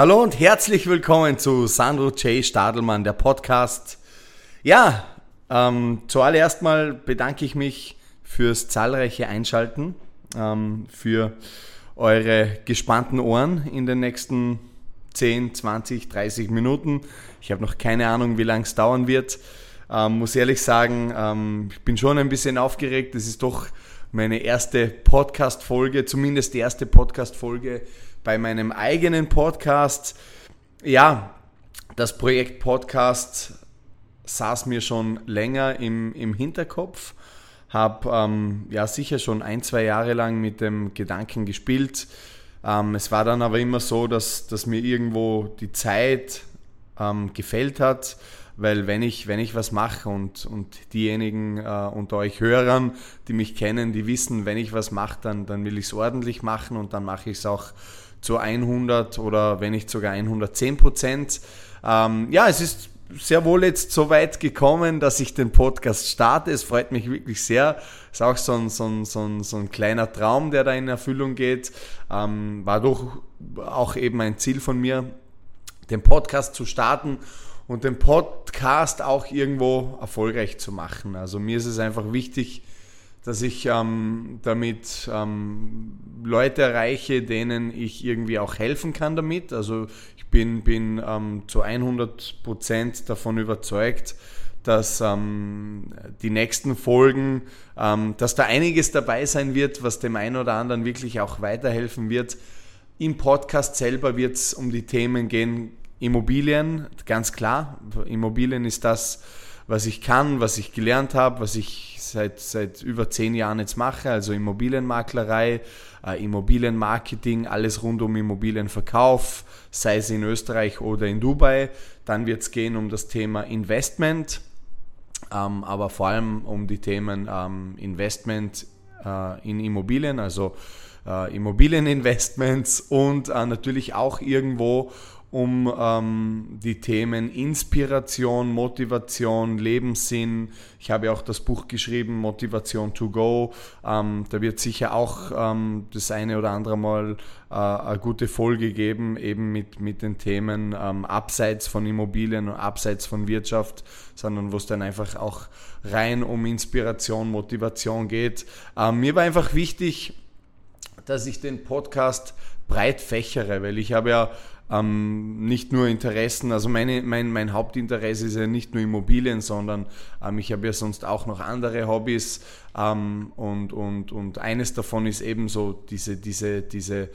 Hallo und herzlich willkommen zu Sandro J. Stadelmann, der Podcast. Ja, ähm, zuallererst mal bedanke ich mich fürs zahlreiche Einschalten, ähm, für eure gespannten Ohren in den nächsten 10, 20, 30 Minuten. Ich habe noch keine Ahnung, wie lange es dauern wird. Ähm, muss ehrlich sagen, ähm, ich bin schon ein bisschen aufgeregt. Das ist doch meine erste Podcast-Folge, zumindest die erste Podcast-Folge bei meinem eigenen Podcast. Ja, das Projekt Podcast saß mir schon länger im, im Hinterkopf. Habe ähm, ja sicher schon ein, zwei Jahre lang mit dem Gedanken gespielt, ähm, es war dann aber immer so, dass, dass mir irgendwo die Zeit ähm, gefällt hat, weil wenn ich, wenn ich was mache und, und diejenigen äh, unter euch Hörern, die mich kennen, die wissen, wenn ich was mache, dann, dann will ich es ordentlich machen und dann mache ich es auch zu 100 oder wenn nicht sogar 110 Prozent. Ähm, ja, es ist sehr wohl jetzt so weit gekommen, dass ich den Podcast starte. Es freut mich wirklich sehr. Ist auch so ein, so ein, so ein, so ein kleiner Traum, der da in Erfüllung geht. Ähm, war doch auch eben ein Ziel von mir, den Podcast zu starten und den Podcast auch irgendwo erfolgreich zu machen. Also mir ist es einfach wichtig, dass ich ähm, damit ähm, Leute erreiche, denen ich irgendwie auch helfen kann damit. Also ich bin, bin ähm, zu 100 Prozent davon überzeugt, dass ähm, die nächsten Folgen, ähm, dass da einiges dabei sein wird, was dem einen oder anderen wirklich auch weiterhelfen wird. Im Podcast selber wird es um die Themen gehen, Immobilien, ganz klar. Immobilien ist das, was ich kann, was ich gelernt habe, was ich seit, seit über zehn Jahren jetzt mache, also Immobilienmaklerei, äh, Immobilienmarketing, alles rund um Immobilienverkauf, sei es in Österreich oder in Dubai. Dann wird es gehen um das Thema Investment, ähm, aber vor allem um die Themen ähm, Investment äh, in Immobilien, also äh, Immobilieninvestments und äh, natürlich auch irgendwo um ähm, die Themen Inspiration, Motivation, Lebenssinn. Ich habe auch das Buch geschrieben, Motivation to Go. Ähm, da wird sicher auch ähm, das eine oder andere Mal äh, eine gute Folge geben, eben mit, mit den Themen ähm, abseits von Immobilien und abseits von Wirtschaft, sondern wo es dann einfach auch rein um Inspiration, Motivation geht. Ähm, mir war einfach wichtig, dass ich den Podcast breit fächere, weil ich habe ja ähm, nicht nur Interessen, also meine, mein, mein Hauptinteresse ist ja nicht nur Immobilien, sondern ähm, ich habe ja sonst auch noch andere Hobbys ähm, und, und, und eines davon ist eben so diese, diese, diese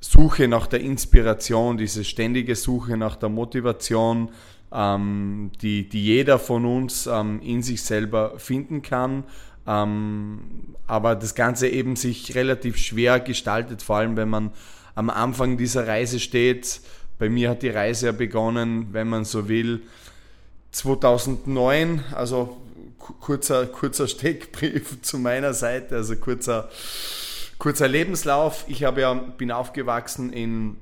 Suche nach der Inspiration, diese ständige Suche nach der Motivation, ähm, die, die jeder von uns ähm, in sich selber finden kann. Ähm, aber das Ganze eben sich relativ schwer gestaltet, vor allem wenn man am Anfang dieser Reise steht. Bei mir hat die Reise ja begonnen, wenn man so will, 2009, also kurzer, kurzer Steckbrief zu meiner Seite, also kurzer, kurzer Lebenslauf. Ich habe ja, bin aufgewachsen in,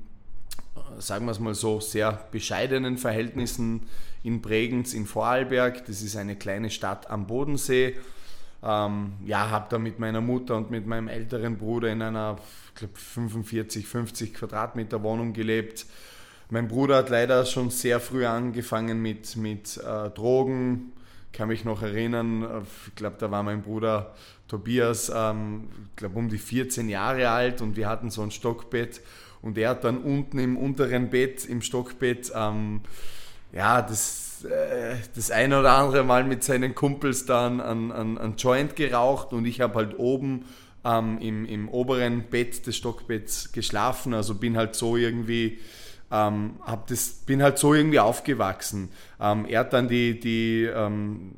sagen wir es mal so, sehr bescheidenen Verhältnissen in Bregenz in Vorarlberg. Das ist eine kleine Stadt am Bodensee. Ähm, ja, habe da mit meiner Mutter und mit meinem älteren Bruder in einer glaube 45, 50 Quadratmeter Wohnung gelebt. Mein Bruder hat leider schon sehr früh angefangen mit, mit äh, Drogen. Kann mich noch erinnern, äh, ich glaube, da war mein Bruder Tobias, ähm, ich glaube, um die 14 Jahre alt und wir hatten so ein Stockbett und er hat dann unten im unteren Bett, im Stockbett, ähm, ja, das, äh, das eine oder andere Mal mit seinen Kumpels dann an, an, an Joint geraucht und ich habe halt oben ähm, im, im oberen Bett des Stockbetts geschlafen. Also bin halt so irgendwie ähm, hab das, bin halt so irgendwie aufgewachsen. Ähm, er hat dann die, die, ähm,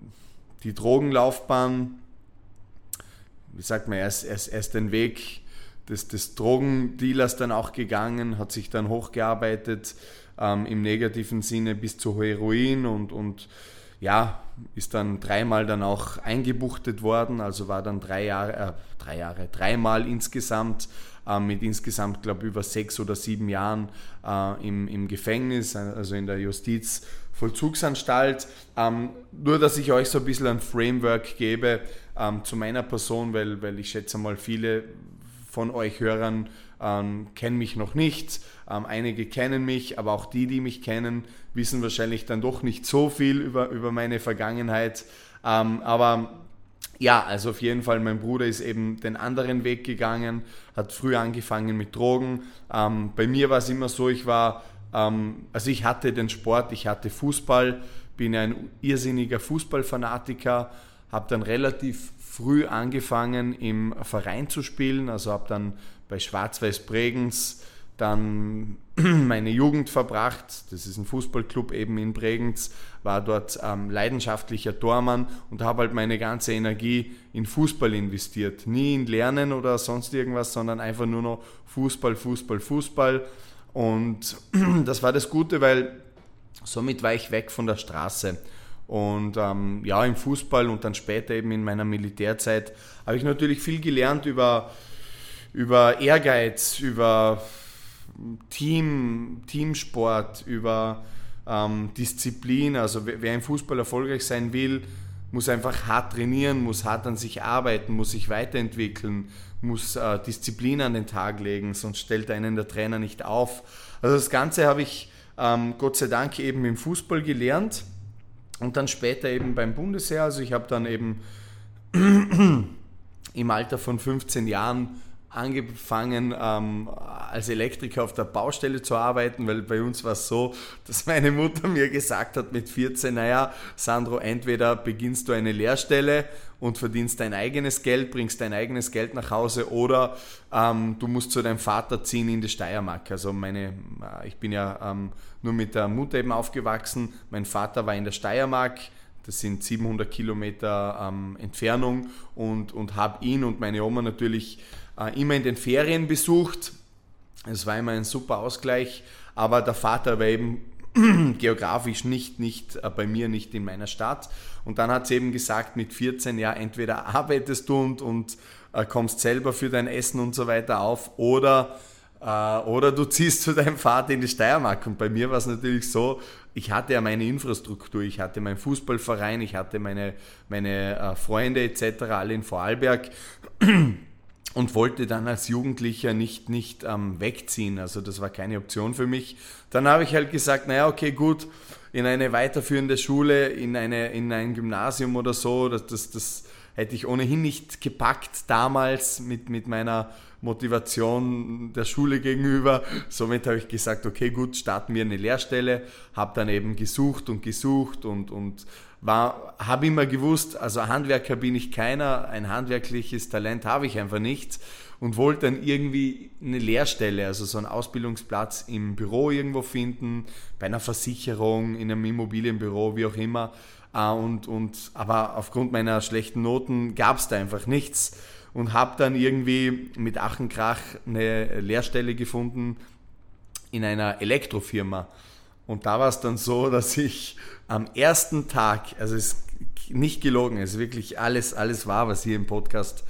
die Drogenlaufbahn, wie sagt man, er ist, er ist, er ist den Weg des, des Drogendealers dann auch gegangen, hat sich dann hochgearbeitet ähm, im negativen Sinne bis zu Heroin und, und ja, ist dann dreimal dann auch eingebuchtet worden, also war dann drei Jahre, äh, drei Jahre, dreimal insgesamt äh, mit insgesamt, glaube ich, über sechs oder sieben Jahren äh, im, im Gefängnis, also in der Justizvollzugsanstalt. Ähm, nur, dass ich euch so ein bisschen ein Framework gebe ähm, zu meiner Person, weil, weil ich schätze mal, viele von euch Hörern ähm, kennen mich noch nicht. Ähm, einige kennen mich, aber auch die, die mich kennen, wissen wahrscheinlich dann doch nicht so viel über, über meine Vergangenheit. Ähm, aber ja, also auf jeden Fall, mein Bruder ist eben den anderen Weg gegangen, hat früh angefangen mit Drogen. Ähm, bei mir war es immer so, ich war, ähm, also ich hatte den Sport, ich hatte Fußball, bin ein irrsinniger Fußballfanatiker, habe dann relativ früh angefangen im Verein zu spielen, also habe dann bei Schwarz-Weiß Bregenz dann meine Jugend verbracht. Das ist ein Fußballclub eben in Bregenz, war dort ähm, leidenschaftlicher Tormann und habe halt meine ganze Energie in Fußball investiert. Nie in Lernen oder sonst irgendwas, sondern einfach nur noch Fußball, Fußball, Fußball. Und das war das Gute, weil somit war ich weg von der Straße. Und ähm, ja, im Fußball und dann später eben in meiner Militärzeit habe ich natürlich viel gelernt über, über Ehrgeiz, über Team, Teamsport, über ähm, Disziplin. Also wer im Fußball erfolgreich sein will, muss einfach hart trainieren, muss hart an sich arbeiten, muss sich weiterentwickeln, muss äh, Disziplin an den Tag legen, sonst stellt einen der Trainer nicht auf. Also das Ganze habe ich ähm, Gott sei Dank eben im Fußball gelernt und dann später eben beim Bundesheer. Also ich habe dann eben im Alter von 15 Jahren angefangen, ähm, als Elektriker auf der Baustelle zu arbeiten, weil bei uns war es so, dass meine Mutter mir gesagt hat mit 14, naja, Sandro, entweder beginnst du eine Lehrstelle und verdienst dein eigenes Geld, bringst dein eigenes Geld nach Hause oder ähm, du musst zu deinem Vater ziehen in die Steiermark. Also meine, äh, ich bin ja ähm, nur mit der Mutter eben aufgewachsen, mein Vater war in der Steiermark, das sind 700 Kilometer ähm, Entfernung und, und habe ihn und meine Oma natürlich immer in den Ferien besucht. Es war immer ein super Ausgleich, aber der Vater war eben geografisch nicht, nicht äh, bei mir, nicht in meiner Stadt. Und dann hat sie eben gesagt, mit 14, ja, entweder arbeitest du und, und äh, kommst selber für dein Essen und so weiter auf oder, äh, oder du ziehst zu deinem Vater in die Steiermark. Und bei mir war es natürlich so, ich hatte ja meine Infrastruktur, ich hatte meinen Fußballverein, ich hatte meine, meine äh, Freunde etc., alle in Vorarlberg und wollte dann als Jugendlicher nicht, nicht ähm, wegziehen. Also das war keine Option für mich. Dann habe ich halt gesagt, naja, okay, gut, in eine weiterführende Schule, in, eine, in ein Gymnasium oder so, das, das, das hätte ich ohnehin nicht gepackt damals mit, mit meiner Motivation der Schule gegenüber. Somit habe ich gesagt, okay, gut, starten wir eine Lehrstelle. Habe dann eben gesucht und gesucht und, und habe immer gewusst, also Handwerker bin ich keiner, ein handwerkliches Talent habe ich einfach nicht und wollte dann irgendwie eine Lehrstelle, also so einen Ausbildungsplatz im Büro irgendwo finden, bei einer Versicherung, in einem Immobilienbüro, wie auch immer. Äh, und, und, aber aufgrund meiner schlechten Noten gab es da einfach nichts und habe dann irgendwie mit Achenkrach eine Lehrstelle gefunden in einer Elektrofirma. Und da war es dann so, dass ich am ersten Tag, also es ist nicht gelogen, es ist wirklich alles, alles wahr, was hier im Podcast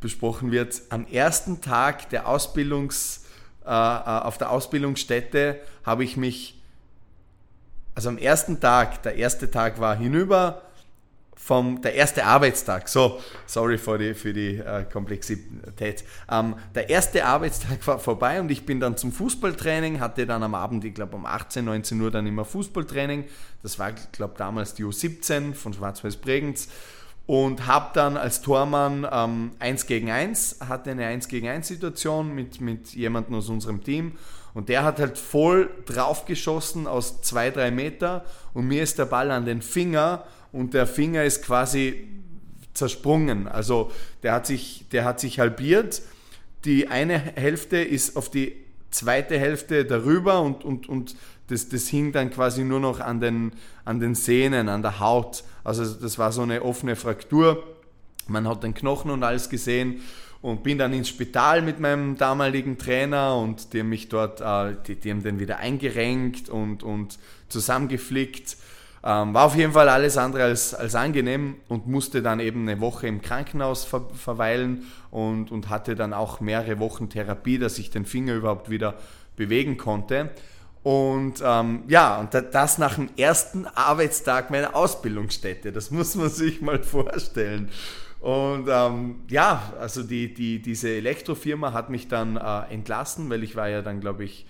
besprochen wird, am ersten Tag der Ausbildungs, äh, äh auf der Ausbildungsstätte habe ich mich, also am ersten Tag, der erste Tag war hinüber, vom, der erste Arbeitstag, so, sorry für die, für die äh, Komplexität. Ähm, der erste Arbeitstag war vorbei und ich bin dann zum Fußballtraining, hatte dann am Abend, ich glaube um 18, 19 Uhr dann immer Fußballtraining. Das war, glaube, damals die U17 von Schwarz-Weiß Bregenz und habe dann als Tormann ähm, 1 gegen 1, hatte eine 1 gegen 1 Situation mit, mit jemandem aus unserem Team und der hat halt voll draufgeschossen aus 2-3 Meter und mir ist der Ball an den Finger und der Finger ist quasi zersprungen. Also der hat sich, der hat sich halbiert. Die eine Hälfte ist auf die zweite Hälfte darüber und, und, und das, das hing dann quasi nur noch an den, an den Sehnen, an der Haut. Also das war so eine offene Fraktur. Man hat den Knochen und alles gesehen und bin dann ins Spital mit meinem damaligen Trainer und die haben mich dort, äh, die, die haben den wieder eingerenkt und, und zusammengeflickt. Ähm, war auf jeden Fall alles andere als, als angenehm und musste dann eben eine Woche im Krankenhaus ver verweilen und, und hatte dann auch mehrere Wochen Therapie, dass ich den Finger überhaupt wieder bewegen konnte. Und ähm, ja, und das nach dem ersten Arbeitstag meiner Ausbildungsstätte. Das muss man sich mal vorstellen. Und ähm, ja, also die, die, diese Elektrofirma hat mich dann äh, entlassen, weil ich war ja dann, glaube ich,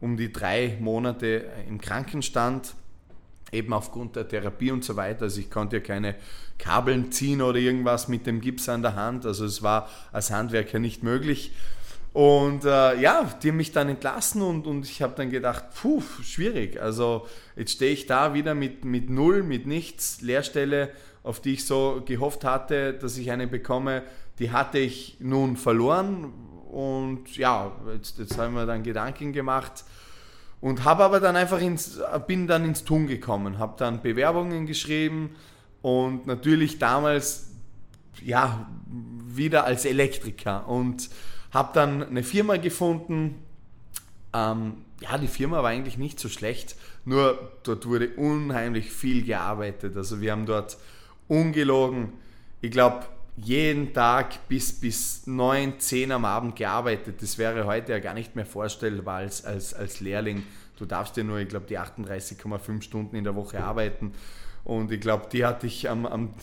um die drei Monate im Krankenstand, eben aufgrund der Therapie und so weiter. Also ich konnte ja keine Kabeln ziehen oder irgendwas mit dem Gips an der Hand. Also es war als Handwerker nicht möglich. Und äh, ja, die haben mich dann entlassen und, und ich habe dann gedacht, puh, schwierig. Also jetzt stehe ich da wieder mit, mit null, mit nichts, Leerstelle, auf die ich so gehofft hatte, dass ich eine bekomme, die hatte ich nun verloren. Und ja, jetzt, jetzt haben wir dann Gedanken gemacht und habe aber dann einfach ins, bin dann ins Tun gekommen, habe dann Bewerbungen geschrieben und natürlich damals ja wieder als Elektriker und habe dann eine Firma gefunden. Ähm, ja, die Firma war eigentlich nicht so schlecht, nur dort wurde unheimlich viel gearbeitet. Also wir haben dort ungelogen, ich glaube, jeden Tag bis, bis 9, 10 am Abend gearbeitet. Das wäre heute ja gar nicht mehr vorstellbar als, als, als Lehrling. Du darfst ja nur, ich glaube, die 38,5 Stunden in der Woche arbeiten. Und ich glaube, die hatte ich am, am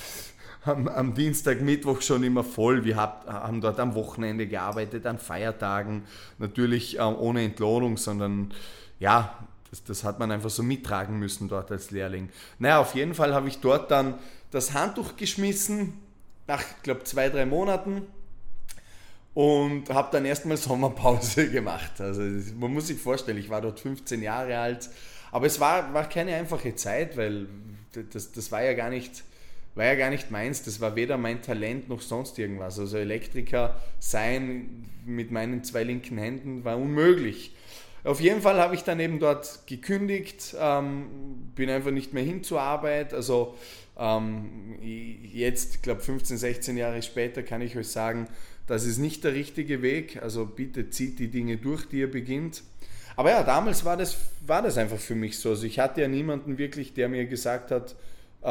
am, am Dienstag, Mittwoch schon immer voll. Wir hab, haben dort am Wochenende gearbeitet, an Feiertagen, natürlich äh, ohne Entlohnung, sondern ja, das, das, hat man einfach so mittragen müssen dort als Lehrling. Naja, auf jeden Fall habe ich dort dann das Handtuch geschmissen, nach, ich glaube, zwei, drei Monaten und habe dann erstmal Sommerpause gemacht. Also man muss sich vorstellen, ich war dort 15 Jahre alt, aber es war, war keine einfache Zeit, weil das, das war ja gar nicht war ja gar nicht meins. Das war weder mein Talent noch sonst irgendwas. Also Elektriker sein mit meinen zwei linken Händen war unmöglich. Auf jeden Fall habe ich dann eben dort gekündigt, ähm, bin einfach nicht mehr hin zur Arbeit. Also ähm, jetzt, ich glaube 15, 16 Jahre später, kann ich euch sagen, das ist nicht der richtige Weg. Also bitte zieht die Dinge durch, die ihr beginnt. Aber ja, damals war das, war das einfach für mich so. Also ich hatte ja niemanden wirklich, der mir gesagt hat, äh,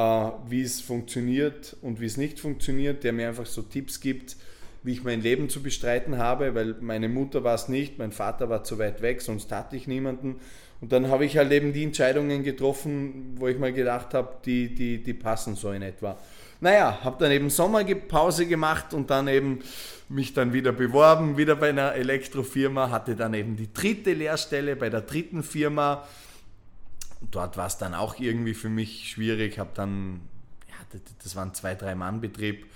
wie es funktioniert und wie es nicht funktioniert, der mir einfach so Tipps gibt, wie ich mein Leben zu bestreiten habe, weil meine Mutter war es nicht, mein Vater war zu weit weg, sonst hatte ich niemanden. Und dann habe ich halt eben die Entscheidungen getroffen, wo ich mal gedacht habe, die, die, die passen so in etwa. Naja, habe dann eben Sommerpause gemacht und dann eben mich dann wieder beworben, wieder bei einer Elektrofirma, hatte dann eben die dritte Lehrstelle bei der dritten Firma dort war es dann auch irgendwie für mich schwierig. Habe dann, ja, das war ein zwei, drei Mann Betrieb.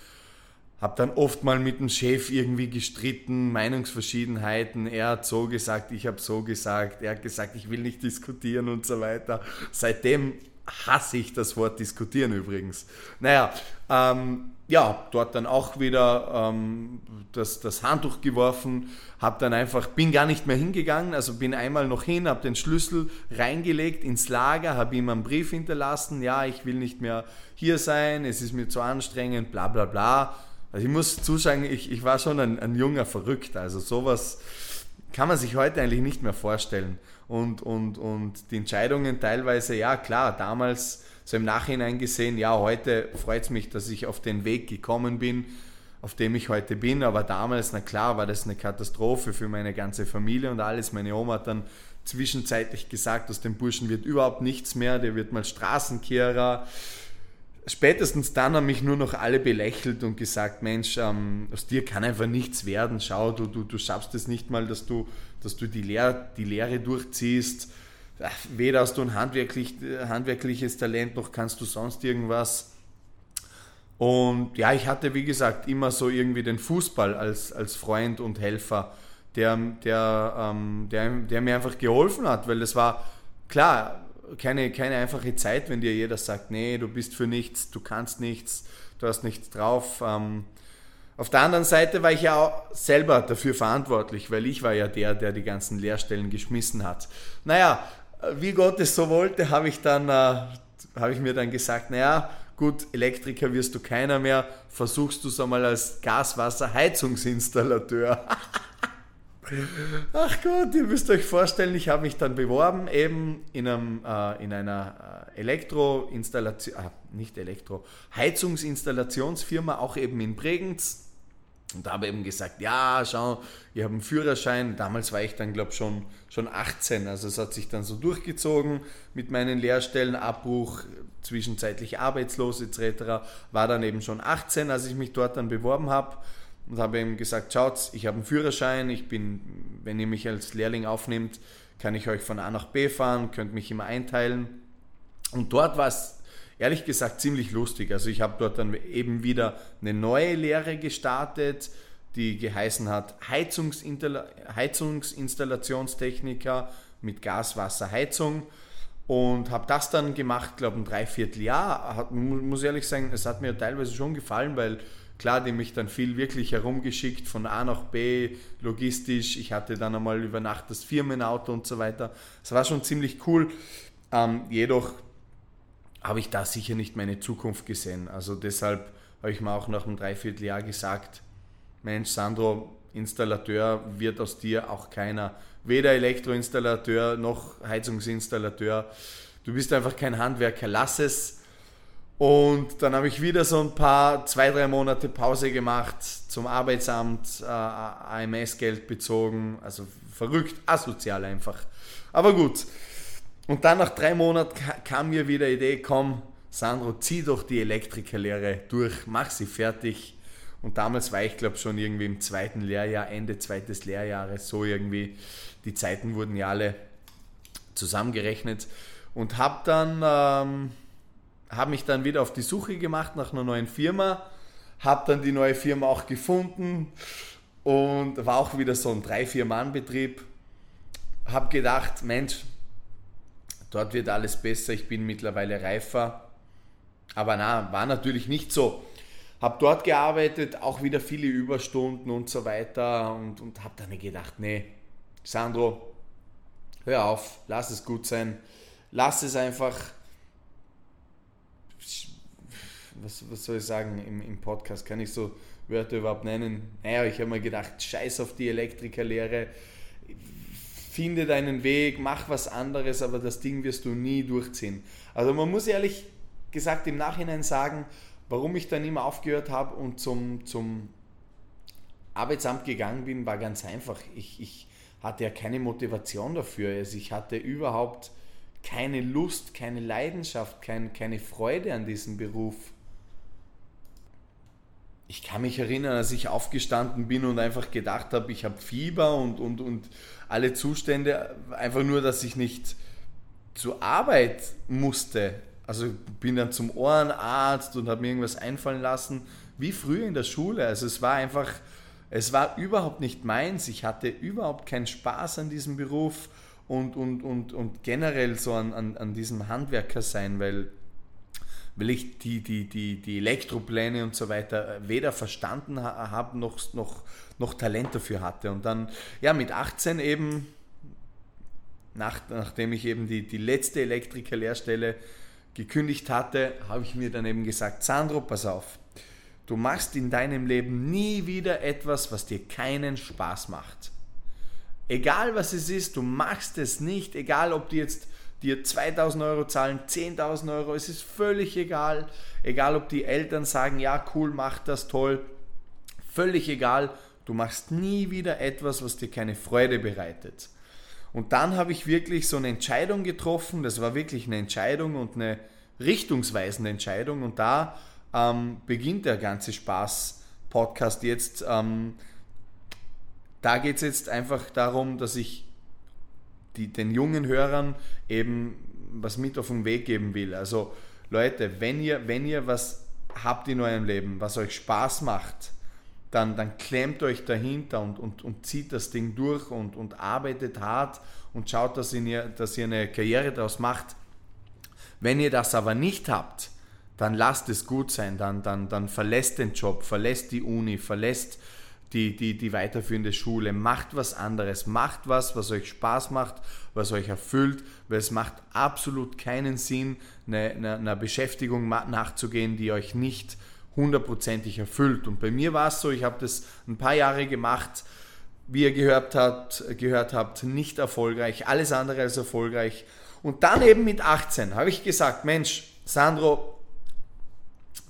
Habe dann oft mal mit dem Chef irgendwie gestritten, Meinungsverschiedenheiten. Er hat so gesagt, ich habe so gesagt. Er hat gesagt, ich will nicht diskutieren und so weiter. Seitdem hasse ich das Wort diskutieren übrigens. Naja, ähm, ja, dort dann auch wieder ähm, das, das Handtuch geworfen, habe dann einfach, bin gar nicht mehr hingegangen, also bin einmal noch hin, habe den Schlüssel reingelegt ins Lager, habe ihm einen Brief hinterlassen, ja, ich will nicht mehr hier sein, es ist mir zu anstrengend, bla bla bla. Also ich muss zusagen, ich, ich war schon ein, ein junger Verrückter, also sowas kann man sich heute eigentlich nicht mehr vorstellen. Und, und, und die Entscheidungen teilweise, ja klar, damals so im Nachhinein gesehen, ja, heute freut es mich, dass ich auf den Weg gekommen bin, auf dem ich heute bin. Aber damals, na klar, war das eine Katastrophe für meine ganze Familie und alles. Meine Oma hat dann zwischenzeitlich gesagt, aus dem Burschen wird überhaupt nichts mehr, der wird mal Straßenkehrer. Spätestens dann haben mich nur noch alle belächelt und gesagt, Mensch, ähm, aus dir kann einfach nichts werden. Schau, du, du, du schaffst es nicht mal, dass du, dass du die, Lehr die Lehre durchziehst weder hast du ein handwerklich, handwerkliches Talent noch kannst du sonst irgendwas. Und ja, ich hatte, wie gesagt, immer so irgendwie den Fußball als, als Freund und Helfer, der, der, ähm, der, der mir einfach geholfen hat, weil es war klar keine, keine einfache Zeit, wenn dir jeder sagt, nee, du bist für nichts, du kannst nichts, du hast nichts drauf. Ähm, Auf der anderen Seite war ich ja auch selber dafür verantwortlich, weil ich war ja der, der die ganzen Lehrstellen geschmissen hat. Naja, wie Gott es so wollte, habe ich dann, äh, habe ich mir dann gesagt, naja, gut, Elektriker wirst du keiner mehr, versuchst du es einmal als Gaswasserheizungsinstallateur. Ach Gott, ihr müsst euch vorstellen, ich habe mich dann beworben, eben in, einem, äh, in einer äh, Elektroinstallation, äh, nicht Elektro, Heizungsinstallationsfirma, auch eben in Bregenz. Und habe eben gesagt, ja, schau, ich habe einen Führerschein. Damals war ich dann, glaube ich, schon, schon 18. Also es hat sich dann so durchgezogen mit meinen Lehrstellen, Abbruch, zwischenzeitlich arbeitslos etc. War dann eben schon 18, als ich mich dort dann beworben habe und habe ihm gesagt, schaut, ich habe einen Führerschein, ich bin, wenn ihr mich als Lehrling aufnehmt, kann ich euch von A nach B fahren, könnt mich immer einteilen. Und dort war es ehrlich gesagt ziemlich lustig. Also ich habe dort dann eben wieder eine neue Lehre gestartet, die geheißen hat Heizungsinstallationstechniker mit Gas, Wasser, Heizung und habe das dann gemacht, glaube ich, ein Dreivierteljahr. Hat, muss ehrlich sagen, es hat mir teilweise schon gefallen, weil klar, die mich dann viel wirklich herumgeschickt von A nach B, logistisch. Ich hatte dann einmal über Nacht das Firmenauto und so weiter. Es war schon ziemlich cool. Ähm, jedoch habe ich da sicher nicht meine Zukunft gesehen. Also deshalb habe ich mir auch nach einem Dreivierteljahr gesagt, Mensch, Sandro, Installateur wird aus dir auch keiner. Weder Elektroinstallateur noch Heizungsinstallateur. Du bist einfach kein Handwerker, lass es. Und dann habe ich wieder so ein paar, zwei, drei Monate Pause gemacht, zum Arbeitsamt, äh, AMS-Geld bezogen, also verrückt, asozial einfach. Aber gut. Und dann nach drei Monaten kam mir wieder die Idee, komm, Sandro, zieh doch die Elektrikerlehre durch, mach sie fertig. Und damals war ich, glaube schon irgendwie im zweiten Lehrjahr, Ende zweites Lehrjahres, so irgendwie. Die Zeiten wurden ja alle zusammengerechnet. Und habe dann, ähm, habe mich dann wieder auf die Suche gemacht nach einer neuen Firma. Habe dann die neue Firma auch gefunden und war auch wieder so ein 3-4-Mann-Betrieb. Habe gedacht, Mensch, dort wird alles besser, ich bin mittlerweile reifer. Aber na, war natürlich nicht so. Habe dort gearbeitet, auch wieder viele Überstunden und so weiter und, und habe dann gedacht, nee, Sandro, hör auf, lass es gut sein, lass es einfach, was, was soll ich sagen, im, im Podcast kann ich so Wörter überhaupt nennen. Naja, ich habe mir gedacht, scheiß auf die Elektrikerlehre, finde deinen Weg, mach was anderes, aber das Ding wirst du nie durchziehen. Also man muss ehrlich gesagt im Nachhinein sagen, warum ich dann immer aufgehört habe und zum, zum Arbeitsamt gegangen bin, war ganz einfach. Ich, ich hatte ja keine Motivation dafür. Also ich hatte überhaupt keine Lust, keine Leidenschaft, kein, keine Freude an diesem Beruf. Ich kann mich erinnern, als ich aufgestanden bin und einfach gedacht habe, ich habe Fieber und, und, und alle Zustände, einfach nur, dass ich nicht zur Arbeit musste. Also bin dann zum Ohrenarzt und habe mir irgendwas einfallen lassen, wie früher in der Schule. Also es war einfach, es war überhaupt nicht meins. Ich hatte überhaupt keinen Spaß an diesem Beruf und, und, und, und generell so an, an, an diesem Handwerker sein, weil, weil ich die, die, die, die Elektropläne und so weiter weder verstanden habe noch, noch, noch Talent dafür hatte. Und dann, ja, mit 18 eben, nach, nachdem ich eben die, die letzte Elektriker-Lehrstelle gekündigt hatte, habe ich mir dann eben gesagt, Sandro, pass auf, du machst in deinem Leben nie wieder etwas, was dir keinen Spaß macht. Egal was es ist, du machst es nicht, egal ob die jetzt dir 2000 Euro zahlen, 10.000 Euro, es ist völlig egal. Egal ob die Eltern sagen, ja cool, mach das toll, völlig egal. Du machst nie wieder etwas, was dir keine Freude bereitet. Und dann habe ich wirklich so eine Entscheidung getroffen, das war wirklich eine Entscheidung und eine richtungsweisende Entscheidung. Und da ähm, beginnt der ganze Spaß-Podcast jetzt. Ähm, da geht es jetzt einfach darum, dass ich die, den jungen Hörern eben was mit auf den Weg geben will. Also Leute, wenn ihr, wenn ihr was habt in eurem Leben, was euch Spaß macht, dann, dann klemmt euch dahinter und, und, und zieht das Ding durch und, und arbeitet hart und schaut, dass ihr, dass ihr eine Karriere daraus macht. Wenn ihr das aber nicht habt, dann lasst es gut sein, dann, dann, dann verlässt den Job, verlässt die Uni, verlässt die, die, die weiterführende Schule, macht was anderes, macht was, was euch Spaß macht, was euch erfüllt, weil es macht absolut keinen Sinn, einer eine Beschäftigung nachzugehen, die euch nicht hundertprozentig erfüllt. Und bei mir war es so, ich habe das ein paar Jahre gemacht, wie ihr gehört habt, gehört habt, nicht erfolgreich, alles andere als erfolgreich. Und dann eben mit 18 habe ich gesagt, Mensch, Sandro,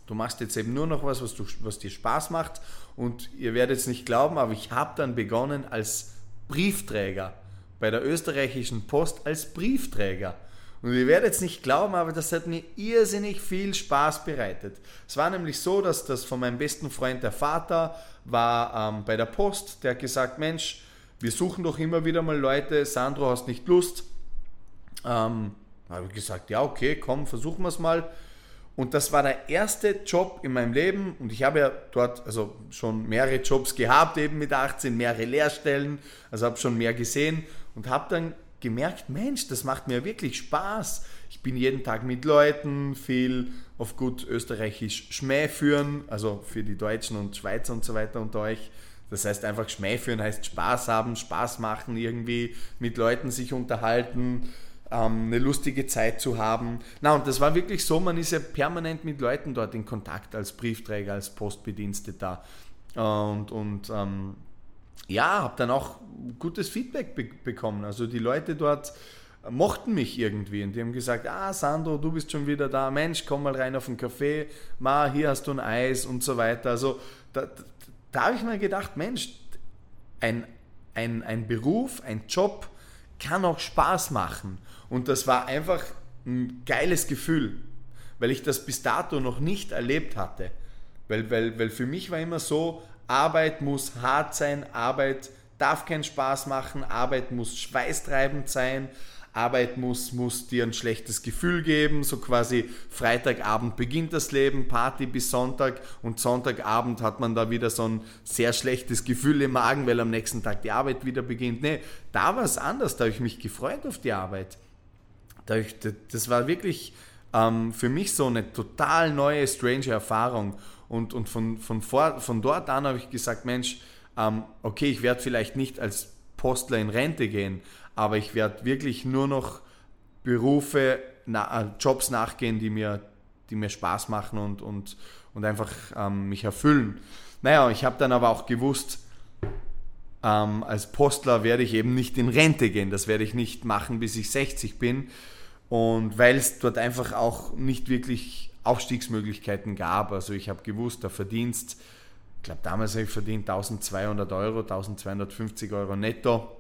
du machst jetzt eben nur noch was, was, du, was dir Spaß macht. Und ihr werdet es nicht glauben, aber ich habe dann begonnen als Briefträger bei der österreichischen Post als Briefträger. Und ihr werdet es nicht glauben, aber das hat mir irrsinnig viel Spaß bereitet. Es war nämlich so, dass das von meinem besten Freund der Vater war ähm, bei der Post, der hat gesagt, Mensch, wir suchen doch immer wieder mal Leute, Sandro, hast nicht Lust? Ähm, habe ich gesagt, ja, okay, komm, versuchen wir es mal. Und das war der erste Job in meinem Leben und ich habe ja dort also schon mehrere Jobs gehabt, eben mit 18, mehrere Lehrstellen, also habe schon mehr gesehen und habe dann gemerkt, Mensch, das macht mir wirklich Spaß. Ich bin jeden Tag mit Leuten, viel auf gut österreichisch Schmäh führen, also für die Deutschen und Schweizer und so weiter unter euch. Das heißt einfach Schmäh führen heißt Spaß haben, Spaß machen, irgendwie mit Leuten sich unterhalten, ähm, eine lustige Zeit zu haben. Na, und das war wirklich so, man ist ja permanent mit Leuten dort in Kontakt als Briefträger, als Postbediensteter. Und, und ähm, ja, habe dann auch gutes Feedback be bekommen. Also die Leute dort mochten mich irgendwie und die haben gesagt, ah Sandro, du bist schon wieder da, Mensch, komm mal rein auf den Café, ma, hier hast du ein Eis und so weiter. Also da, da, da habe ich mir gedacht, Mensch, ein, ein, ein Beruf, ein Job kann auch Spaß machen. Und das war einfach ein geiles Gefühl, weil ich das bis dato noch nicht erlebt hatte. Weil, weil, weil für mich war immer so, Arbeit muss hart sein, Arbeit darf keinen Spaß machen, Arbeit muss schweißtreibend sein, Arbeit muss, muss dir ein schlechtes Gefühl geben, so quasi Freitagabend beginnt das Leben, Party bis Sonntag und Sonntagabend hat man da wieder so ein sehr schlechtes Gefühl im Magen, weil am nächsten Tag die Arbeit wieder beginnt. Nee, da war es anders, da habe ich mich gefreut auf die Arbeit. Das war wirklich ähm, für mich so eine total neue, strange Erfahrung. Und, und von, von, vor, von dort an habe ich gesagt, Mensch, ähm, okay, ich werde vielleicht nicht als Postler in Rente gehen, aber ich werde wirklich nur noch Berufe, na, äh, Jobs nachgehen, die mir, die mir Spaß machen und, und, und einfach ähm, mich erfüllen. Naja, ich habe dann aber auch gewusst, ähm, als Postler werde ich eben nicht in Rente gehen. Das werde ich nicht machen, bis ich 60 bin. Und weil es dort einfach auch nicht wirklich Aufstiegsmöglichkeiten gab. Also ich habe gewusst, der Verdienst, ich glaube damals habe ich verdient 1200 Euro, 1250 Euro netto.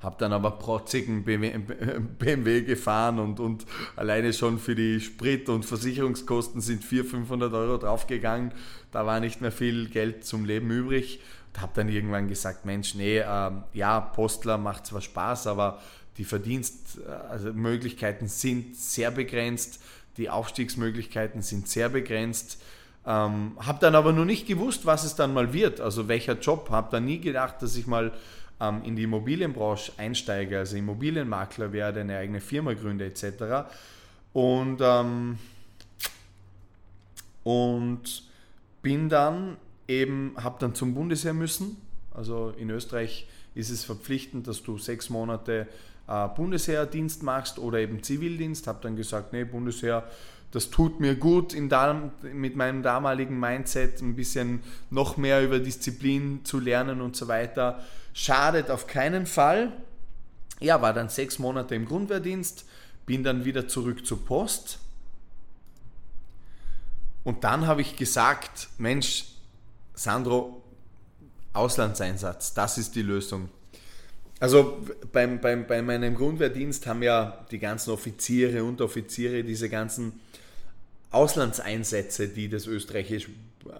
Habe dann aber protzigen BMW gefahren und, und alleine schon für die Sprit- und Versicherungskosten sind 400, 500 Euro draufgegangen. Da war nicht mehr viel Geld zum Leben übrig. Habe dann irgendwann gesagt, Mensch, nee, äh, ja, Postler macht zwar Spaß, aber die Verdienstmöglichkeiten also sind sehr begrenzt, die Aufstiegsmöglichkeiten sind sehr begrenzt. Ähm, habe dann aber noch nicht gewusst, was es dann mal wird, also welcher Job. Habe dann nie gedacht, dass ich mal ähm, in die Immobilienbranche einsteige, also Immobilienmakler werde, eine eigene Firma gründe etc. Und, ähm, und bin dann eben, habe dann zum Bundesheer müssen. Also in Österreich ist es verpflichtend, dass du sechs Monate äh, Bundesheerdienst machst oder eben Zivildienst. Habe dann gesagt, nee, Bundesheer, das tut mir gut mit meinem damaligen Mindset ein bisschen noch mehr über Disziplin zu lernen und so weiter. Schadet auf keinen Fall. Ja, war dann sechs Monate im Grundwehrdienst, bin dann wieder zurück zur Post. Und dann habe ich gesagt, Mensch, Sandro, Auslandseinsatz, das ist die Lösung. Also beim, beim, bei meinem Grundwehrdienst haben ja die ganzen Offiziere, Unteroffiziere diese ganzen Auslandseinsätze, die das österreichische,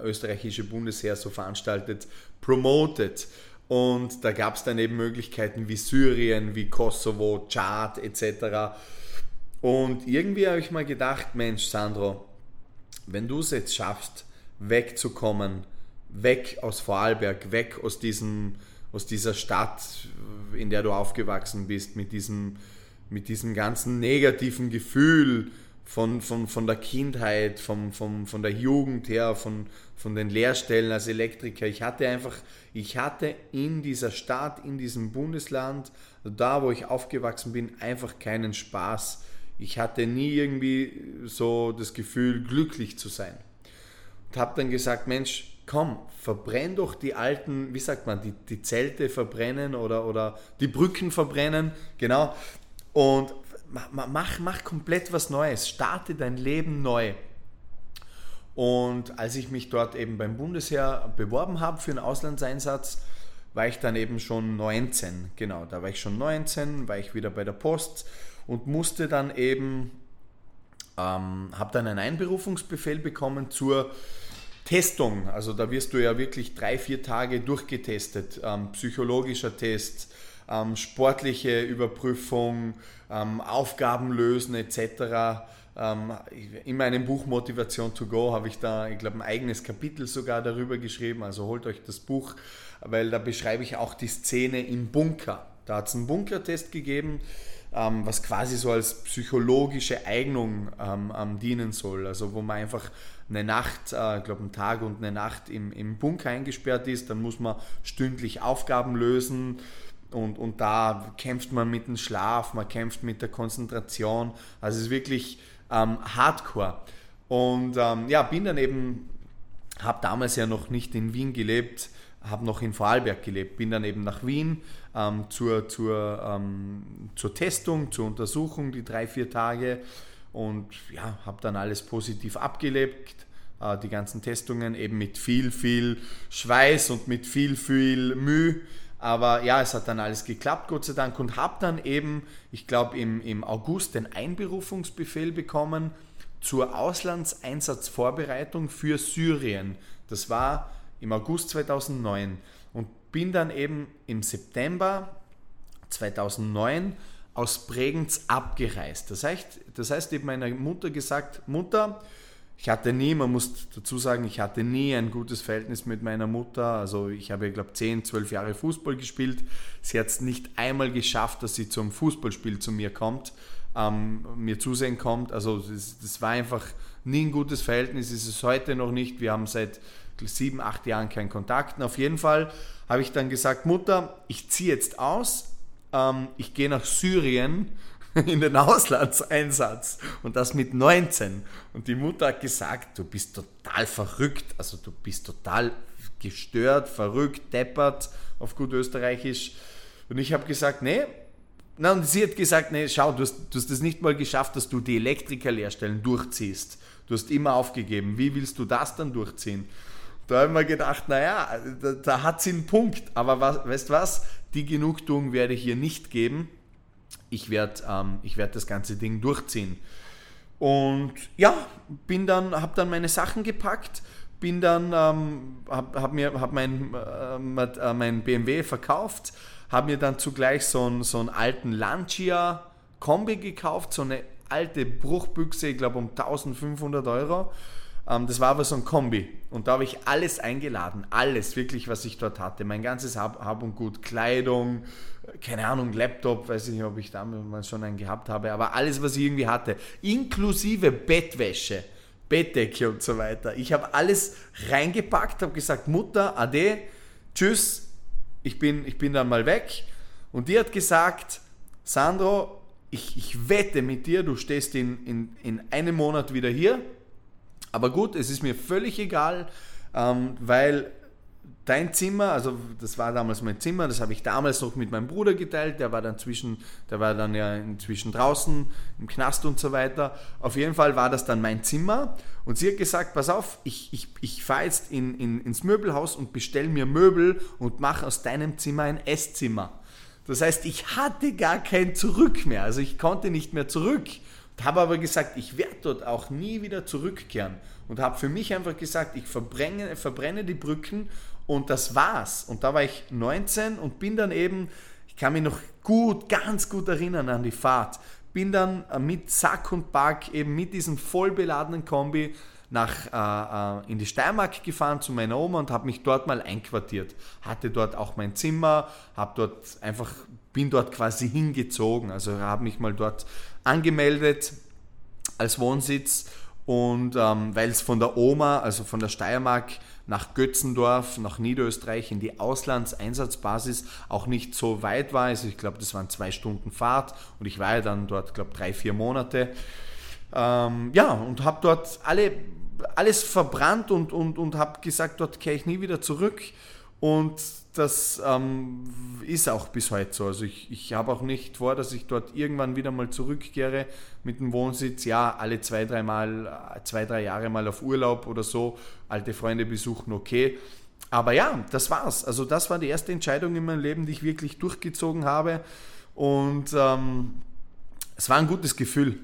österreichische Bundesheer so veranstaltet, promoted. Und da gab es dann eben Möglichkeiten wie Syrien, wie Kosovo, Tschad etc. Und irgendwie habe ich mal gedacht, Mensch, Sandro, wenn du es jetzt schaffst, wegzukommen, weg aus Vorarlberg, weg aus diesem aus dieser Stadt, in der du aufgewachsen bist, mit diesem, mit diesem ganzen negativen Gefühl von, von, von der Kindheit, vom, vom, von der Jugend her, von, von den Lehrstellen als Elektriker. Ich hatte einfach, ich hatte in dieser Stadt, in diesem Bundesland, da wo ich aufgewachsen bin, einfach keinen Spaß. Ich hatte nie irgendwie so das Gefühl, glücklich zu sein. Und habe dann gesagt, Mensch, komm, verbrenn doch die alten, wie sagt man, die, die Zelte verbrennen oder, oder die Brücken verbrennen, genau. Und mach, mach komplett was Neues, starte dein Leben neu. Und als ich mich dort eben beim Bundesheer beworben habe für einen Auslandseinsatz, war ich dann eben schon 19. Genau, da war ich schon 19, war ich wieder bei der Post und musste dann eben, ähm, habe dann einen Einberufungsbefehl bekommen zur Testung. Also da wirst du ja wirklich drei, vier Tage durchgetestet. Ähm, psychologischer Test, ähm, sportliche Überprüfung, ähm, Aufgaben lösen etc. Ähm, in meinem Buch Motivation to Go habe ich da, ich glaube, ein eigenes Kapitel sogar darüber geschrieben. Also holt euch das Buch, weil da beschreibe ich auch die Szene im Bunker. Da hat es einen Bunkertest gegeben, ähm, was quasi so als psychologische Eignung ähm, dienen soll. Also wo man einfach eine Nacht, äh, ich glaube einen Tag und eine Nacht im, im Bunker eingesperrt ist, dann muss man stündlich Aufgaben lösen, und, und da kämpft man mit dem Schlaf, man kämpft mit der Konzentration. Also es ist wirklich ähm, Hardcore. Und ähm, ja, bin dann eben, habe damals ja noch nicht in Wien gelebt, habe noch in Vorarlberg gelebt, bin dann eben nach Wien ähm, zur, zur, ähm, zur Testung, zur Untersuchung, die drei, vier Tage und ja, habe dann alles positiv abgelebt, äh, die ganzen Testungen eben mit viel, viel Schweiß und mit viel, viel Mühe. Aber ja, es hat dann alles geklappt, Gott sei Dank, und habe dann eben, ich glaube, im, im August den Einberufungsbefehl bekommen zur Auslandseinsatzvorbereitung für Syrien. Das war im August 2009 und bin dann eben im September 2009 aus Bregenz abgereist. Das heißt, das heißt eben meiner Mutter gesagt, Mutter, ich hatte nie, man muss dazu sagen, ich hatte nie ein gutes Verhältnis mit meiner Mutter. Also ich habe, glaube 10, 12 Jahre Fußball gespielt. Sie hat es nicht einmal geschafft, dass sie zum Fußballspiel zu mir kommt, ähm, mir zusehen kommt. Also das, das, war einfach nie ein gutes Verhältnis, ist es heute noch nicht. Wir haben seit sieben, acht Jahren keinen Kontakt. Und auf jeden Fall habe ich dann gesagt, Mutter, ich ziehe jetzt aus, ähm, ich gehe nach Syrien in den Auslandseinsatz und das mit 19. Und die Mutter hat gesagt, du bist total verrückt, also du bist total gestört, verrückt, deppert, auf gut österreichisch. Und ich habe gesagt, nee. Na, und sie hat gesagt, nee, schau, du hast, du hast es nicht mal geschafft, dass du die Elektrikerlehrstellen durchziehst. Du hast immer aufgegeben. Wie willst du das dann durchziehen? Da habe ich mir gedacht, naja, da, da hat sie einen Punkt. Aber was, weißt du was? Die Genugtuung werde ich ihr nicht geben ich werde ähm, werd das ganze Ding durchziehen. Und ja, bin dann, habe dann meine Sachen gepackt, bin dann, ähm, habe hab mir, hab mein, äh, mein BMW verkauft, habe mir dann zugleich so einen, so einen alten Lancia Kombi gekauft, so eine alte Bruchbüchse, ich glaube um 1500 Euro ähm, das war aber so ein Kombi. Und da habe ich alles eingeladen. Alles, wirklich, was ich dort hatte. Mein ganzes Hab, Hab und Gut, Kleidung, keine Ahnung, Laptop, weiß ich nicht, ob ich damals schon einen gehabt habe, aber alles, was ich irgendwie hatte. Inklusive Bettwäsche, Bettdecke und so weiter. Ich habe alles reingepackt, habe gesagt, Mutter, ade, tschüss, ich bin, ich bin dann mal weg. Und die hat gesagt, Sandro, ich, ich wette mit dir, du stehst in, in, in einem Monat wieder hier aber gut, es ist mir völlig egal, ähm, weil dein Zimmer, also das war damals mein Zimmer, das habe ich damals noch mit meinem Bruder geteilt, der war dann zwischen, der war dann ja inzwischen draußen im Knast und so weiter. Auf jeden Fall war das dann mein Zimmer und sie hat gesagt, pass auf, ich, ich, ich fahre jetzt in, in, ins Möbelhaus und bestelle mir Möbel und mache aus deinem Zimmer ein Esszimmer. Das heißt, ich hatte gar kein Zurück mehr, also ich konnte nicht mehr zurück. Habe aber gesagt, ich werde dort auch nie wieder zurückkehren. Und habe für mich einfach gesagt, ich verbrenne, verbrenne die Brücken und das war's. Und da war ich 19 und bin dann eben, ich kann mich noch gut, ganz gut erinnern an die Fahrt, bin dann äh, mit Sack und Back eben mit diesem vollbeladenen Kombi nach, äh, äh, in die Steiermark gefahren zu meiner Oma und habe mich dort mal einquartiert. Hatte dort auch mein Zimmer, habe dort einfach, bin dort quasi hingezogen. Also habe mich mal dort angemeldet als Wohnsitz und ähm, weil es von der Oma, also von der Steiermark nach Götzendorf, nach Niederösterreich in die Auslandseinsatzbasis auch nicht so weit war. Also ich glaube, das waren zwei Stunden Fahrt und ich war ja dann dort, glaube drei, vier Monate. Ähm, ja, und habe dort alle, alles verbrannt und, und, und habe gesagt, dort kehre ich nie wieder zurück. Und das ähm, ist auch bis heute so. Also ich, ich habe auch nicht vor, dass ich dort irgendwann wieder mal zurückkehre mit dem Wohnsitz. Ja, alle zwei, drei Mal, zwei, drei Jahre mal auf Urlaub oder so, alte Freunde besuchen, okay. Aber ja, das war's. Also das war die erste Entscheidung in meinem Leben, die ich wirklich durchgezogen habe. Und ähm, es war ein gutes Gefühl.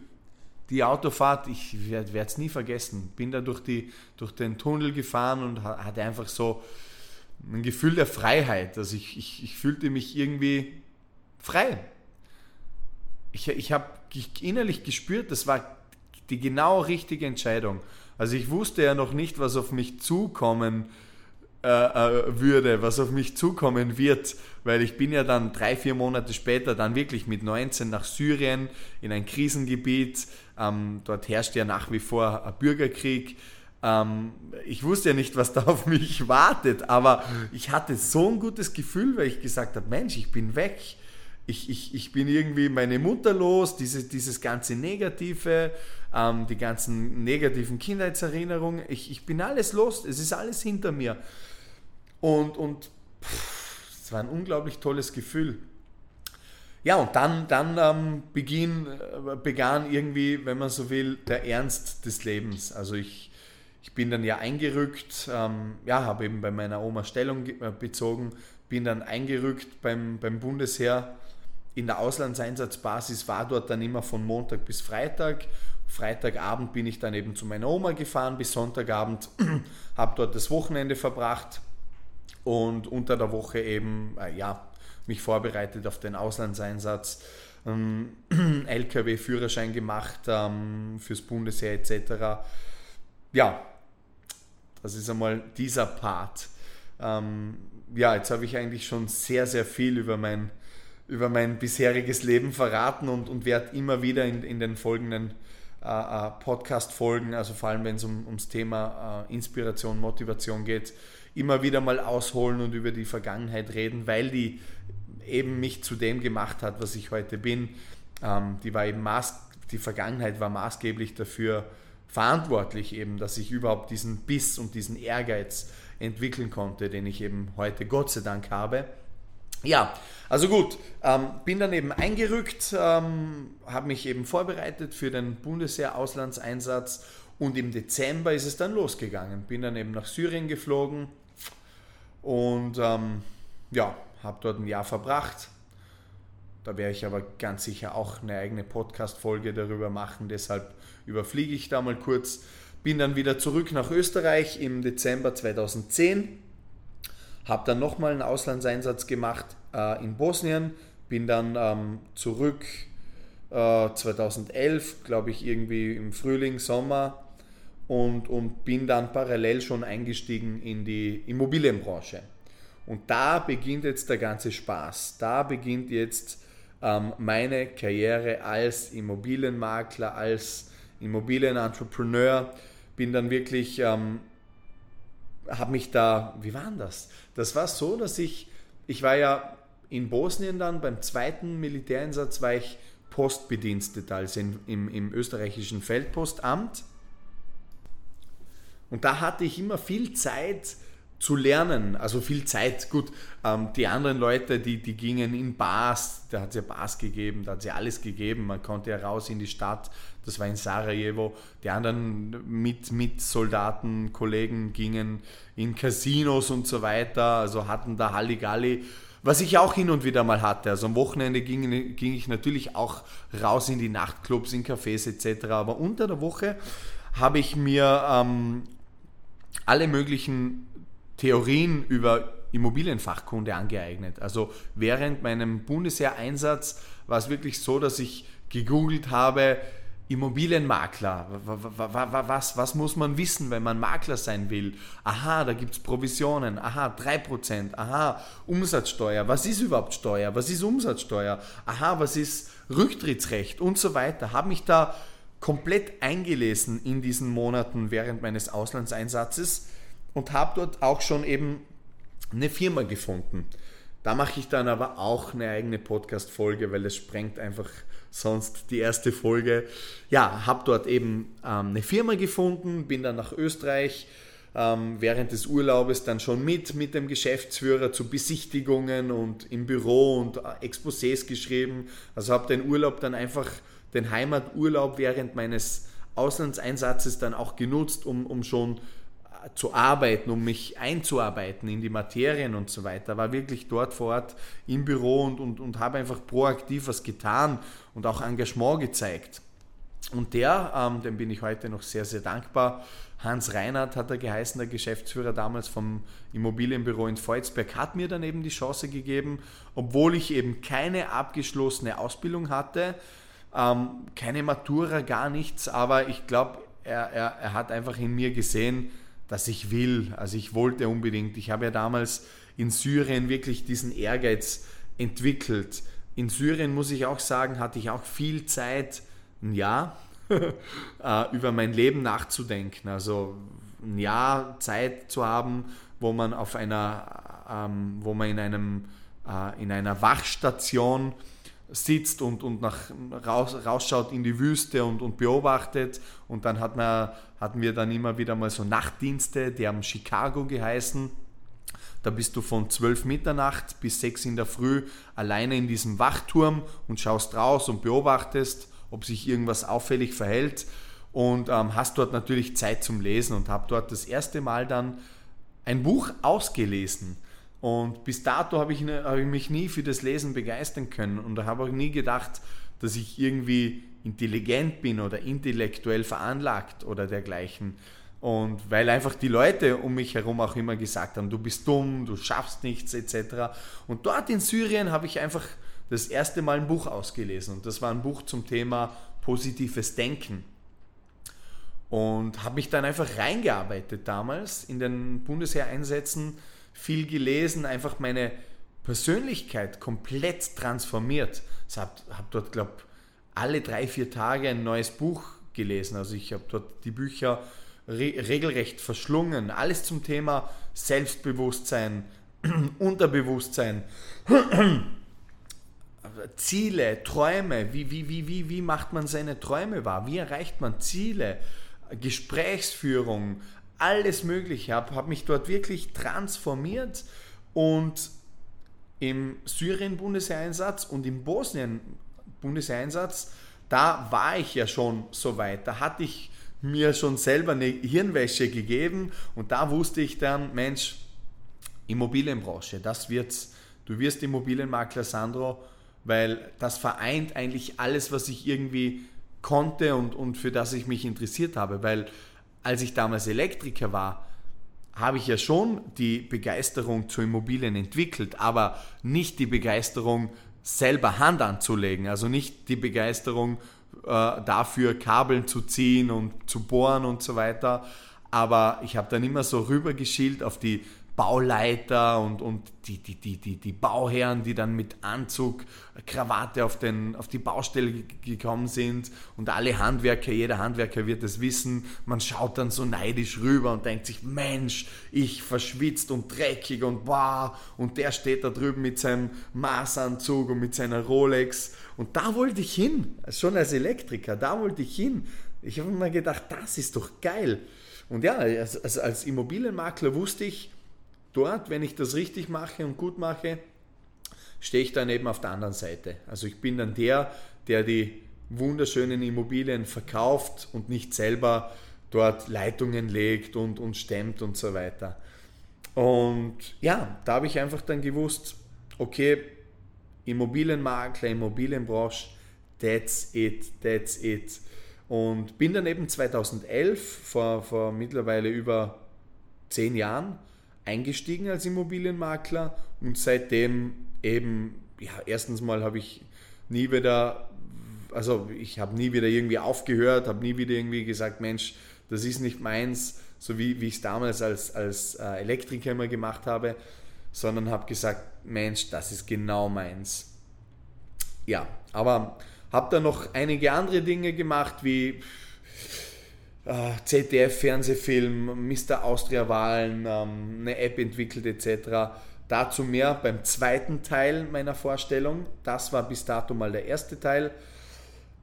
Die Autofahrt, ich werde es nie vergessen. Bin da durch, die, durch den Tunnel gefahren und hatte einfach so ein Gefühl der Freiheit. Also ich, ich, ich fühlte mich irgendwie frei. Ich, ich habe innerlich gespürt, das war die genau richtige Entscheidung. Also ich wusste ja noch nicht, was auf mich zukommen äh, äh, würde, was auf mich zukommen wird, weil ich bin ja dann drei, vier Monate später dann wirklich mit 19 nach Syrien in ein Krisengebiet. Ähm, dort herrscht ja nach wie vor ein Bürgerkrieg. Ähm, ich wusste ja nicht, was da auf mich wartet, aber ich hatte so ein gutes Gefühl, weil ich gesagt habe, Mensch, ich bin weg. Ich, ich, ich bin irgendwie meine Mutter los, dieses, dieses ganze Negative, ähm, die ganzen negativen Kindheitserinnerungen. Ich, ich bin alles los, es ist alles hinter mir. Und, und es war ein unglaublich tolles Gefühl. Ja, und dann, dann ähm, beginn, äh, begann irgendwie, wenn man so will, der Ernst des Lebens. Also ich, ich bin dann ja eingerückt, ähm, ja, habe eben bei meiner Oma Stellung äh, bezogen, bin dann eingerückt beim, beim Bundesheer in der Auslandseinsatzbasis, war dort dann immer von Montag bis Freitag. Freitagabend bin ich dann eben zu meiner Oma gefahren, bis Sonntagabend habe dort das Wochenende verbracht und unter der Woche eben, äh, ja, mich vorbereitet auf den Auslandseinsatz, ähm, LKW-Führerschein gemacht ähm, fürs Bundesheer etc ja, das ist einmal dieser Part. Ähm, ja, jetzt habe ich eigentlich schon sehr, sehr viel über mein, über mein bisheriges Leben verraten und, und werde immer wieder in, in den folgenden äh, äh, Podcast-Folgen, also vor allem wenn es um, ums Thema äh, Inspiration, Motivation geht, immer wieder mal ausholen und über die Vergangenheit reden, weil die eben mich zu dem gemacht hat, was ich heute bin. Ähm, die war eben maß, die Vergangenheit war maßgeblich dafür, verantwortlich eben, dass ich überhaupt diesen Biss und diesen Ehrgeiz entwickeln konnte, den ich eben heute Gott sei Dank habe. Ja, also gut, ähm, bin dann eben eingerückt, ähm, habe mich eben vorbereitet für den Bundesheer-Auslandseinsatz und im Dezember ist es dann losgegangen. Bin dann eben nach Syrien geflogen und ähm, ja, habe dort ein Jahr verbracht. Da werde ich aber ganz sicher auch eine eigene Podcast-Folge darüber machen, deshalb überfliege ich da mal kurz. Bin dann wieder zurück nach Österreich im Dezember 2010. Habe dann nochmal einen Auslandseinsatz gemacht äh, in Bosnien. Bin dann ähm, zurück äh, 2011, glaube ich, irgendwie im Frühling, Sommer. Und, und bin dann parallel schon eingestiegen in die Immobilienbranche. Und da beginnt jetzt der ganze Spaß. Da beginnt jetzt ähm, meine Karriere als Immobilienmakler, als Immobilienentrepreneur, bin dann wirklich, ähm, habe mich da, wie war denn das? Das war so, dass ich, ich war ja in Bosnien dann, beim zweiten Militäreinsatz war ich Postbedienstet, also in, im, im österreichischen Feldpostamt. Und da hatte ich immer viel Zeit, zu lernen, also viel Zeit. Gut, ähm, die anderen Leute, die, die gingen in Bars, da hat es ja Bars gegeben, da hat es ja alles gegeben, man konnte ja raus in die Stadt, das war in Sarajevo. Die anderen mit, mit Soldaten, Kollegen gingen in Casinos und so weiter, also hatten da Halligalli. Was ich auch hin und wieder mal hatte. Also am Wochenende ging, ging ich natürlich auch raus in die Nachtclubs, in Cafés etc. Aber unter der Woche habe ich mir ähm, alle möglichen Theorien über Immobilienfachkunde angeeignet. Also während meinem Bundesheer-Einsatz war es wirklich so, dass ich gegoogelt habe, Immobilienmakler, was, was muss man wissen, wenn man Makler sein will? Aha, da gibt es Provisionen, aha, 3%, aha, Umsatzsteuer, was ist überhaupt Steuer, was ist Umsatzsteuer, aha, was ist Rücktrittsrecht? Und so weiter. Habe mich da komplett eingelesen in diesen Monaten während meines Auslandseinsatzes und habe dort auch schon eben eine Firma gefunden. Da mache ich dann aber auch eine eigene Podcast-Folge, weil es sprengt einfach sonst die erste Folge. Ja, habe dort eben ähm, eine Firma gefunden, bin dann nach Österreich ähm, während des Urlaubes dann schon mit mit dem Geschäftsführer zu Besichtigungen und im Büro und äh, Exposés geschrieben. Also habe den Urlaub dann einfach, den Heimaturlaub während meines Auslandseinsatzes dann auch genutzt, um, um schon zu arbeiten, um mich einzuarbeiten in die Materien und so weiter. War wirklich dort vor Ort im Büro und, und, und habe einfach proaktiv was getan und auch Engagement gezeigt. Und der, ähm, dem bin ich heute noch sehr, sehr dankbar, Hans Reinhardt hat er geheißen, der Geschäftsführer damals vom Immobilienbüro in Volzberg, hat mir dann eben die Chance gegeben, obwohl ich eben keine abgeschlossene Ausbildung hatte, ähm, keine Matura, gar nichts, aber ich glaube, er, er, er hat einfach in mir gesehen, dass ich will. Also ich wollte unbedingt. Ich habe ja damals in Syrien wirklich diesen Ehrgeiz entwickelt. In Syrien muss ich auch sagen, hatte ich auch viel Zeit, ein Jahr, äh, über mein Leben nachzudenken. Also ein Jahr Zeit zu haben, wo man auf einer, ähm, wo man in einem, äh, in einer Wachstation sitzt und, und nach, raus, rausschaut in die Wüste und, und beobachtet. Und dann hat man, hatten wir dann immer wieder mal so Nachtdienste, die haben Chicago geheißen. Da bist du von 12 Mitternacht bis 6 in der Früh alleine in diesem Wachturm und schaust raus und beobachtest, ob sich irgendwas auffällig verhält. Und ähm, hast dort natürlich Zeit zum Lesen und habe dort das erste Mal dann ein Buch ausgelesen und bis dato habe ich, ne, hab ich mich nie für das Lesen begeistern können und habe auch nie gedacht, dass ich irgendwie intelligent bin oder intellektuell veranlagt oder dergleichen. Und weil einfach die Leute um mich herum auch immer gesagt haben, du bist dumm, du schaffst nichts etc. Und dort in Syrien habe ich einfach das erste Mal ein Buch ausgelesen. Und das war ein Buch zum Thema positives Denken. Und habe mich dann einfach reingearbeitet damals in den Bundesheereinsätzen viel gelesen, einfach meine Persönlichkeit komplett transformiert. Ich habe hab dort, glaube alle drei, vier Tage ein neues Buch gelesen. Also ich habe dort die Bücher re regelrecht verschlungen. Alles zum Thema Selbstbewusstsein, Unterbewusstsein, Ziele, Träume. Wie, wie, wie, wie, wie macht man seine Träume wahr? Wie erreicht man Ziele? Gesprächsführung, alles Mögliche, habe hab mich dort wirklich transformiert und im Syrien-Bundeseinsatz und im Bosnien-Bundeseinsatz, da war ich ja schon so weit. Da hatte ich mir schon selber eine Hirnwäsche gegeben und da wusste ich dann, Mensch, Immobilienbranche, das wird's. Du wirst Immobilienmakler, Sandro, weil das vereint eigentlich alles, was ich irgendwie konnte und, und für das ich mich interessiert habe, weil als ich damals Elektriker war, habe ich ja schon die Begeisterung zu Immobilien entwickelt, aber nicht die Begeisterung selber Hand anzulegen, also nicht die Begeisterung äh, dafür Kabeln zu ziehen und zu bohren und so weiter. Aber ich habe dann immer so rübergeschielt auf die Bauleiter und, und die, die, die, die, die Bauherren, die dann mit Anzug, Krawatte auf, den, auf die Baustelle gekommen sind und alle Handwerker, jeder Handwerker wird es wissen, man schaut dann so neidisch rüber und denkt sich, Mensch, ich verschwitzt und dreckig und boah, und der steht da drüben mit seinem Maßanzug und mit seiner Rolex und da wollte ich hin, schon als Elektriker, da wollte ich hin. Ich habe mir gedacht, das ist doch geil. Und ja, als, als Immobilienmakler wusste ich, dort, wenn ich das richtig mache und gut mache, stehe ich dann eben auf der anderen Seite. Also ich bin dann der, der die wunderschönen Immobilien verkauft und nicht selber dort Leitungen legt und, und stemmt und so weiter. Und ja, da habe ich einfach dann gewusst, okay, Immobilienmakler, Immobilienbranche, that's it, that's it. Und bin dann eben 2011, vor, vor mittlerweile über zehn Jahren, eingestiegen als Immobilienmakler und seitdem eben, ja, erstens mal habe ich nie wieder, also ich habe nie wieder irgendwie aufgehört, habe nie wieder irgendwie gesagt, Mensch, das ist nicht meins, so wie, wie ich es damals als, als äh, Elektriker immer gemacht habe, sondern habe gesagt, Mensch, das ist genau meins. Ja, aber Habe dann noch einige andere Dinge gemacht, wie ZDF-Fernsehfilm, Mr. Austria-Wahlen, ähm, eine App entwickelt etc. Dazu mehr beim zweiten Teil meiner Vorstellung. Das war bis dato mal der erste Teil.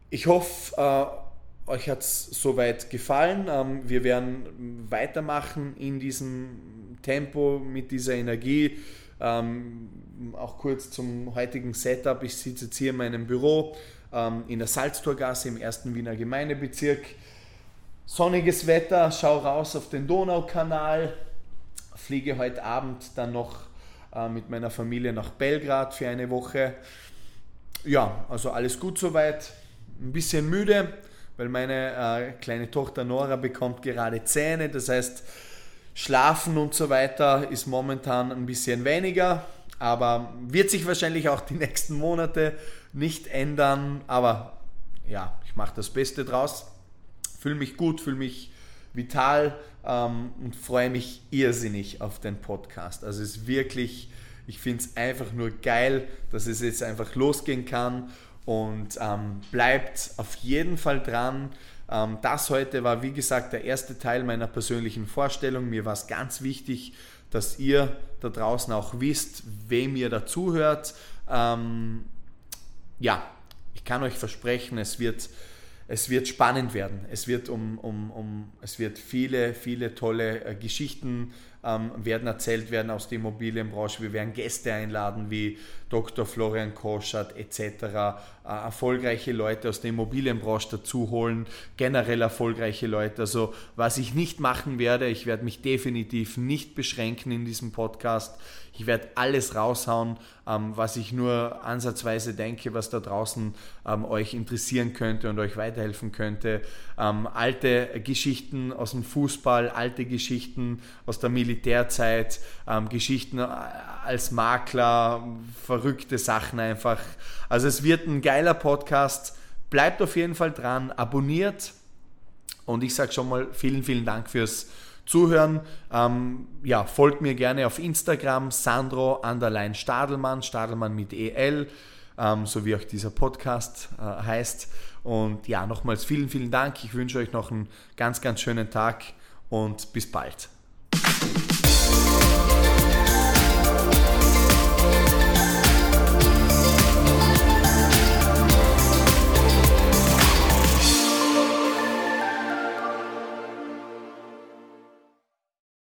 Ich hoffe, äh, euch hat es soweit gefallen. Ähm, wir werden weitermachen in diesem Tempo, mit dieser Energie. Ähm, auch kurz zum heutigen Setup. Ich sitze jetzt hier in meinem Büro in der Salztorgasse im ersten Wiener Gemeindebezirk sonniges Wetter, schau raus auf den Donaukanal, fliege heute Abend dann noch äh, mit meiner Familie nach Belgrad für eine Woche. Ja, also alles gut soweit. Ein bisschen müde, weil meine äh, kleine Tochter Nora bekommt gerade Zähne. Das heißt, Schlafen und so weiter ist momentan ein bisschen weniger, aber wird sich wahrscheinlich auch die nächsten Monate nicht ändern. Aber ja, ich mache das Beste draus fühle mich gut, fühle mich vital ähm, und freue mich irrsinnig auf den Podcast. Also es ist wirklich, ich finde es einfach nur geil, dass es jetzt einfach losgehen kann und ähm, bleibt auf jeden Fall dran. Ähm, das heute war, wie gesagt, der erste Teil meiner persönlichen Vorstellung. Mir war es ganz wichtig, dass ihr da draußen auch wisst, wem ihr dazuhört. Ähm, ja, ich kann euch versprechen, es wird es wird spannend werden. Es wird um, um, um es wird viele, viele tolle äh, Geschichten ähm, werden erzählt werden aus der Immobilienbranche. Wir werden Gäste einladen wie Dr. Florian Koschert etc. Äh, erfolgreiche Leute aus der Immobilienbranche dazu holen, generell erfolgreiche Leute. Also was ich nicht machen werde, ich werde mich definitiv nicht beschränken in diesem Podcast. Ich werde alles raushauen, ähm, was ich nur ansatzweise denke, was da draußen ähm, euch interessieren könnte und euch weiterhelfen könnte. Ähm, alte Geschichten aus dem Fußball, alte Geschichten aus der Militärzeit, ähm, Geschichten äh, als Makler, verrückte Sachen einfach. Also es wird ein geiler Podcast. Bleibt auf jeden Fall dran, abonniert und ich sage schon mal vielen, vielen Dank fürs Zuhören. Ähm, ja, folgt mir gerne auf Instagram, Sandro Anderlein Stadelmann, Stadelmann mit EL, ähm, so wie auch dieser Podcast äh, heißt. Und ja, nochmals vielen, vielen Dank. Ich wünsche euch noch einen ganz, ganz schönen Tag und bis bald. うん。